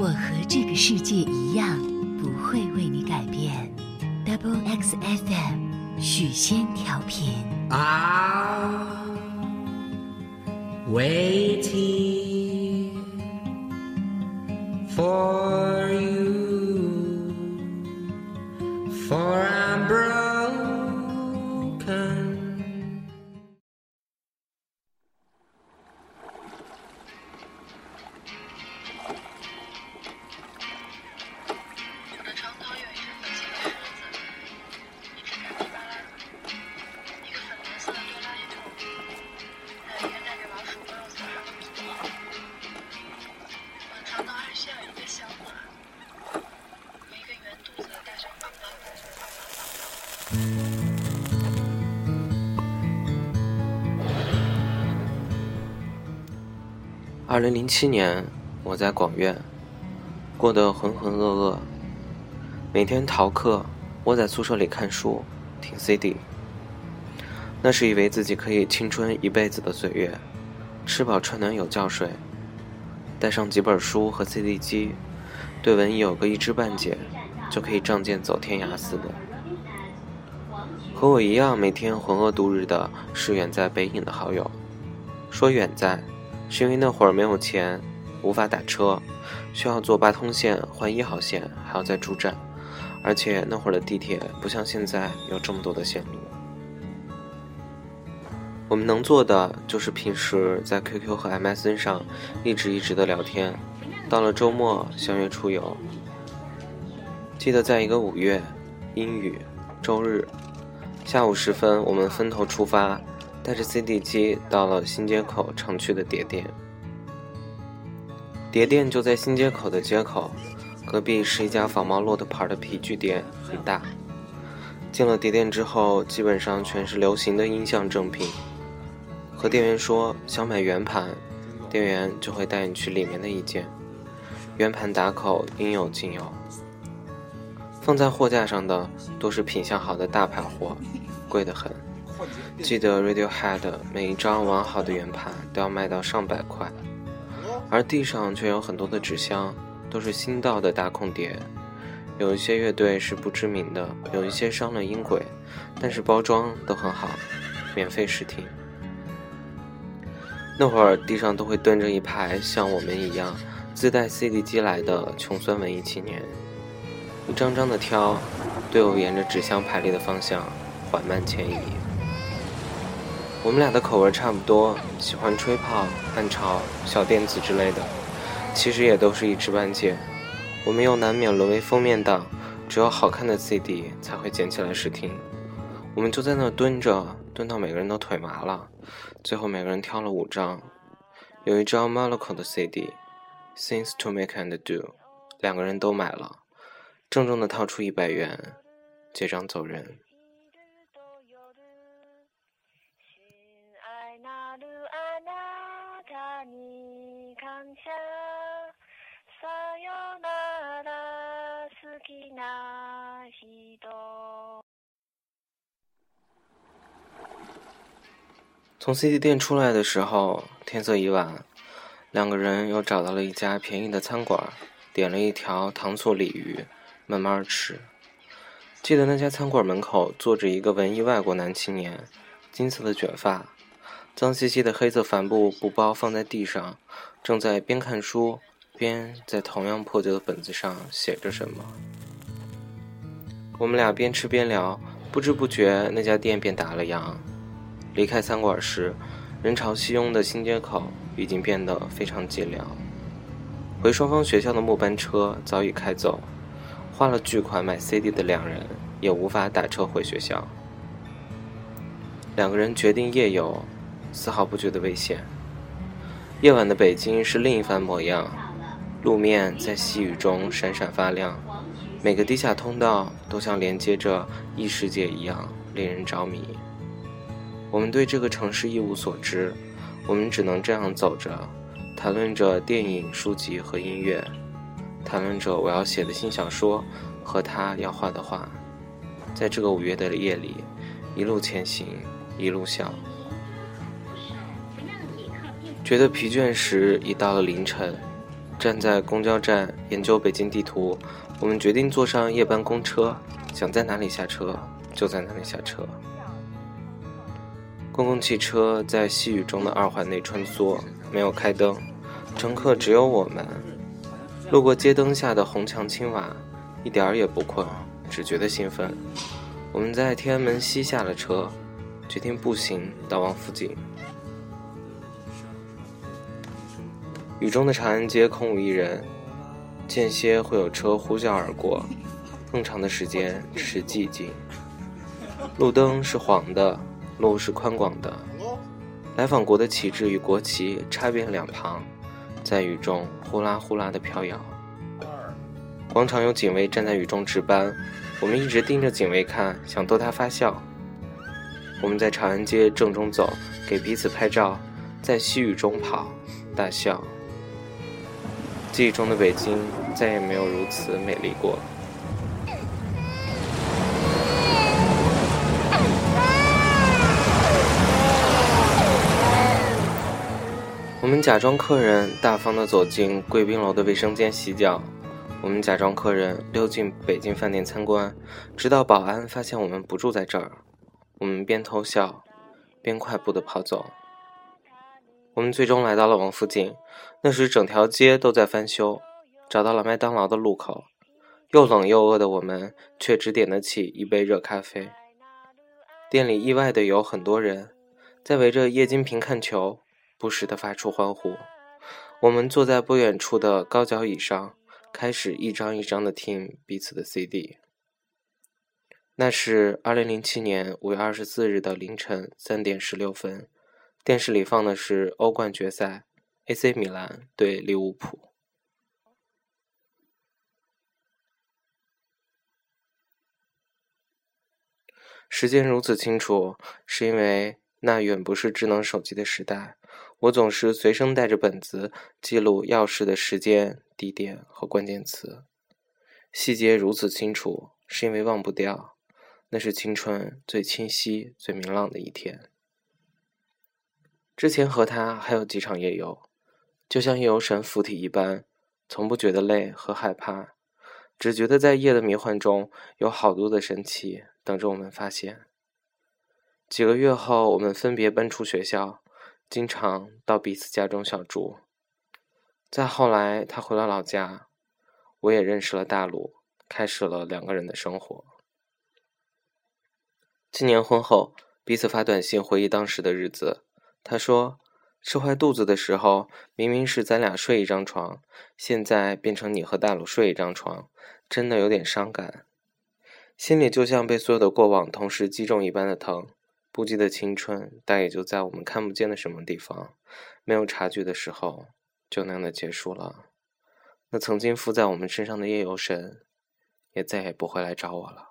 我和这个世界一样，不会为你改变。Double X FM，许仙调频。啊，waiting for。二零零七年，我在广院过得浑浑噩噩，每天逃课，窝在宿舍里看书、听 CD。那是以为自己可以青春一辈子的岁月，吃饱穿暖有觉睡，带上几本书和 CD 机，对文艺有个一知半解，就可以仗剑走天涯似的。和我一样每天浑噩度日的是远在北影的好友，说远在。是因为那会儿没有钱，无法打车，需要坐八通线换一号线，还要再住站，而且那会儿的地铁不像现在有这么多的线路。我们能做的就是平时在 QQ 和 MSN 上一直一直的聊天，到了周末相约出游。记得在一个五月，阴雨，周日，下午时分，我们分头出发。带着 CD 机到了新街口常去的碟店，碟店就在新街口的街口，隔壁是一家仿冒骆驼牌的皮具店，很大。进了碟店之后，基本上全是流行的音像正品。和店员说想买圆盘，店员就会带你去里面的一间。圆盘打口应有尽有，放在货架上的都是品相好的大牌货，贵得很。记得 Radiohead 每一张完好的圆盘都要卖到上百块，而地上却有很多的纸箱，都是新到的大空碟。有一些乐队是不知名的，有一些伤了音轨，但是包装都很好，免费试听。那会儿地上都会蹲着一排像我们一样自带 CD 机来的穷酸文艺青年，一张张的挑，队伍沿着纸箱排列的方向缓慢前移。我们俩的口味差不多，喜欢吹泡、暗潮、小电子之类的，其实也都是一知半解。我们又难免沦为封面党，只有好看的 CD 才会捡起来试听。我们就在那蹲着，蹲到每个人都腿麻了。最后每个人挑了五张，有一张 Moloko 的 CD，Things to Make and Do，两个人都买了，郑重的掏出一百元，结账走人。从 CD 店出来的时候，天色已晚，两个人又找到了一家便宜的餐馆，点了一条糖醋鲤鱼，慢慢吃。记得那家餐馆门口坐着一个文艺外国男青年，金色的卷发，脏兮兮的黑色帆布布包放在地上，正在边看书边在同样破旧的本子上写着什么。我们俩边吃边聊，不知不觉那家店便打了烊。离开餐馆时，人潮熙拥的新街口已经变得非常寂寥。回双方学校的末班车早已开走，花了巨款买 CD 的两人也无法打车回学校。两个人决定夜游，丝毫不觉得危险。夜晚的北京是另一番模样，路面在细雨中闪闪发亮，每个地下通道都像连接着异世界一样，令人着迷。我们对这个城市一无所知，我们只能这样走着，谈论着电影、书籍和音乐，谈论着我要写的新小说和他要画的画。在这个五月的夜里，一路前行，一路笑。觉得疲倦时，已到了凌晨。站在公交站研究北京地图，我们决定坐上夜班公车，想在哪里下车就在哪里下车。公共汽车在细雨中的二环内穿梭，没有开灯，乘客只有我们。路过街灯下的红墙青瓦，一点儿也不困，只觉得兴奋。我们在天安门西下了车，决定步行到王府井。雨中的长安街空无一人，间歇会有车呼啸而过，更长的时间只是寂静。路灯是黄的。路是宽广的，来访国的旗帜与国旗插遍两旁，在雨中呼啦呼啦的飘摇。广场有警卫站在雨中值班，我们一直盯着警卫看，想逗他发笑。我们在长安街正中走，给彼此拍照，在细雨中跑，大笑。记忆中的北京再也没有如此美丽过。我们假装客人，大方的走进贵宾楼的卫生间洗脚。我们假装客人，溜进北京饭店参观，直到保安发现我们不住在这儿。我们边偷笑，边快步的跑走。我们最终来到了王府井，那时整条街都在翻修，找到了麦当劳的路口。又冷又饿的我们，却只点得起一杯热咖啡。店里意外的有很多人，在围着液晶屏看球。不时地发出欢呼。我们坐在不远处的高脚椅上，开始一张一张地听彼此的 CD。那是二零零七年五月二十四日的凌晨三点十六分，电视里放的是欧冠决赛，AC 米兰对利物浦。时间如此清楚，是因为那远不是智能手机的时代。我总是随身带着本子记录要事的时间、地点和关键词，细节如此清楚，是因为忘不掉。那是青春最清晰、最明朗的一天。之前和他还有几场夜游，就像夜游神附体一般，从不觉得累和害怕，只觉得在夜的迷幻中有好多的神奇等着我们发现。几个月后，我们分别奔出学校。经常到彼此家中小住。再后来，他回了老家，我也认识了大陆，开始了两个人的生活。今年婚后，彼此发短信回忆当时的日子。他说：“吃坏肚子的时候，明明是咱俩睡一张床，现在变成你和大陆睡一张床，真的有点伤感，心里就像被所有的过往同时击中一般的疼。”不羁的青春，但也就在我们看不见的什么地方，没有察觉的时候，就那样的结束了。那曾经附在我们身上的夜游神，也再也不会来找我了。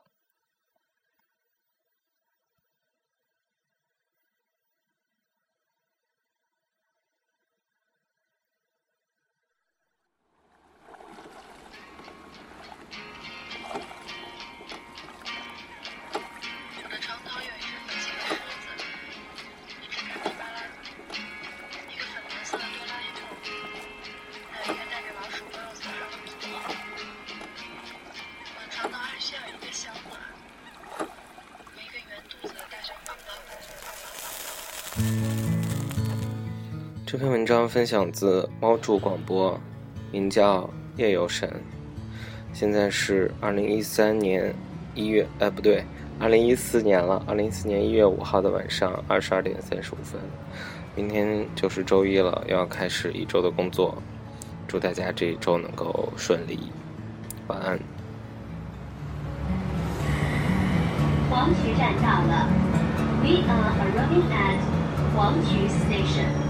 这篇文章分享自猫柱广播，名叫《夜游神》。现在是二零一三年一月，哎，不对，二零一四年了。二零一四年一月五号的晚上二十二点三十五分，明天就是周一了，又要开始一周的工作。祝大家这一周能够顺利，晚安。黄渠站到了，We are arriving at 黄渠 Station.